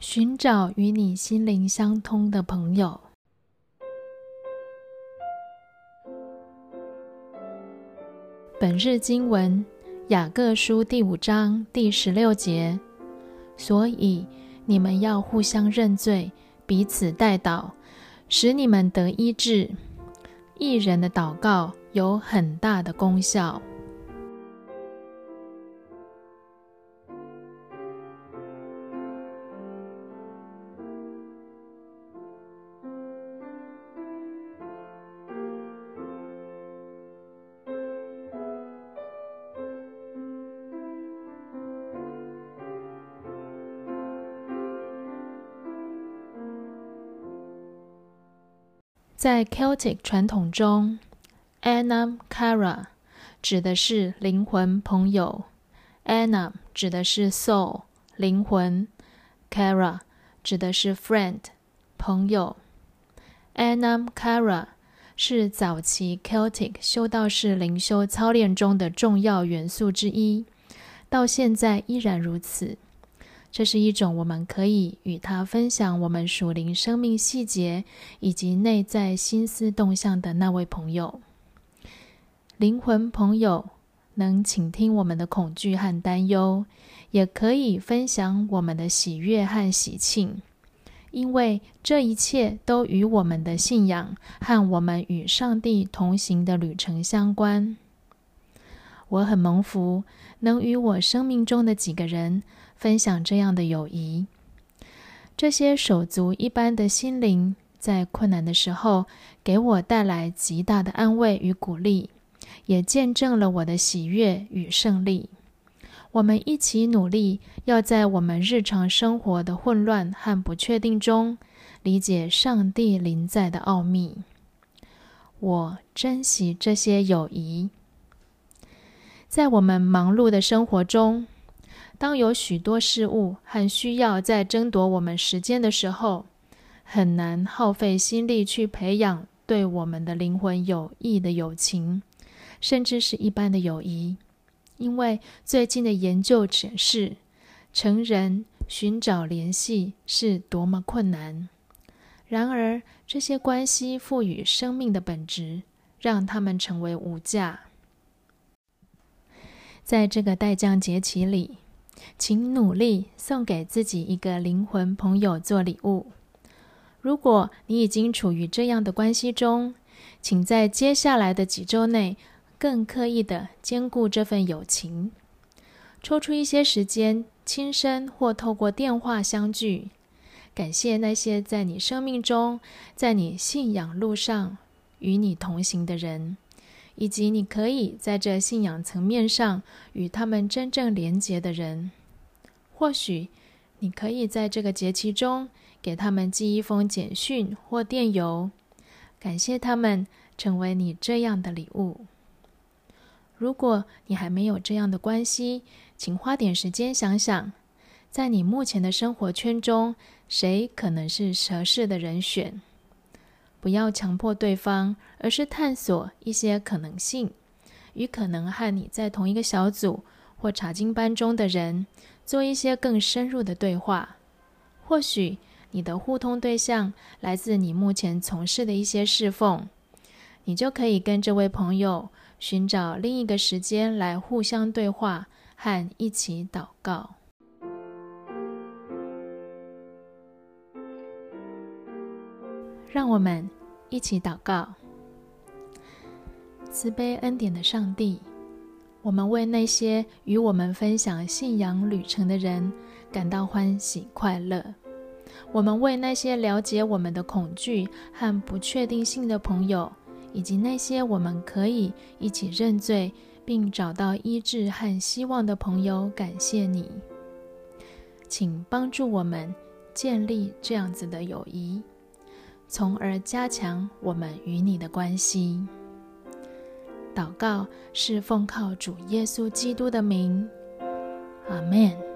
寻找与你心灵相通的朋友。本日经文：雅各书第五章第十六节。所以你们要互相认罪，彼此代祷，使你们得医治。一人的祷告有很大的功效。在 Celtic 传统中，Anam Cara 指的是灵魂朋友，Anam 指的是 soul 灵魂，Cara 指的是 friend 朋友。Anam Cara 是早期 Celtic 修道士灵修操练中的重要元素之一，到现在依然如此。这是一种我们可以与他分享我们属灵生命细节以及内在心思动向的那位朋友。灵魂朋友能倾听我们的恐惧和担忧，也可以分享我们的喜悦和喜庆，因为这一切都与我们的信仰和我们与上帝同行的旅程相关。我很蒙福，能与我生命中的几个人。分享这样的友谊，这些手足一般的心灵，在困难的时候给我带来极大的安慰与鼓励，也见证了我的喜悦与胜利。我们一起努力，要在我们日常生活的混乱和不确定中，理解上帝临在的奥秘。我珍惜这些友谊，在我们忙碌的生活中。当有许多事物和需要在争夺我们时间的时候，很难耗费心力去培养对我们的灵魂有益的友情，甚至是一般的友谊。因为最近的研究显示，成人寻找联系是多么困难。然而，这些关系赋予生命的本质，让他们成为无价。在这个待降节期里。请努力送给自己一个灵魂朋友做礼物。如果你已经处于这样的关系中，请在接下来的几周内更刻意的兼顾这份友情，抽出一些时间，亲身或透过电话相聚，感谢那些在你生命中、在你信仰路上与你同行的人。以及你可以在这信仰层面上与他们真正连结的人，或许你可以在这个节期中给他们寄一封简讯或电邮，感谢他们成为你这样的礼物。如果你还没有这样的关系，请花点时间想想，在你目前的生活圈中，谁可能是合适的人选。不要强迫对方，而是探索一些可能性，与可能和你在同一个小组或查经班中的人做一些更深入的对话。或许你的互通对象来自你目前从事的一些侍奉，你就可以跟这位朋友寻找另一个时间来互相对话和一起祷告。让我们一起祷告。慈悲恩典的上帝，我们为那些与我们分享信仰旅程的人感到欢喜快乐。我们为那些了解我们的恐惧和不确定性的朋友，以及那些我们可以一起认罪并找到医治和希望的朋友，感谢你。请帮助我们建立这样子的友谊。从而加强我们与你的关系。祷告是奉靠主耶稣基督的名，阿门。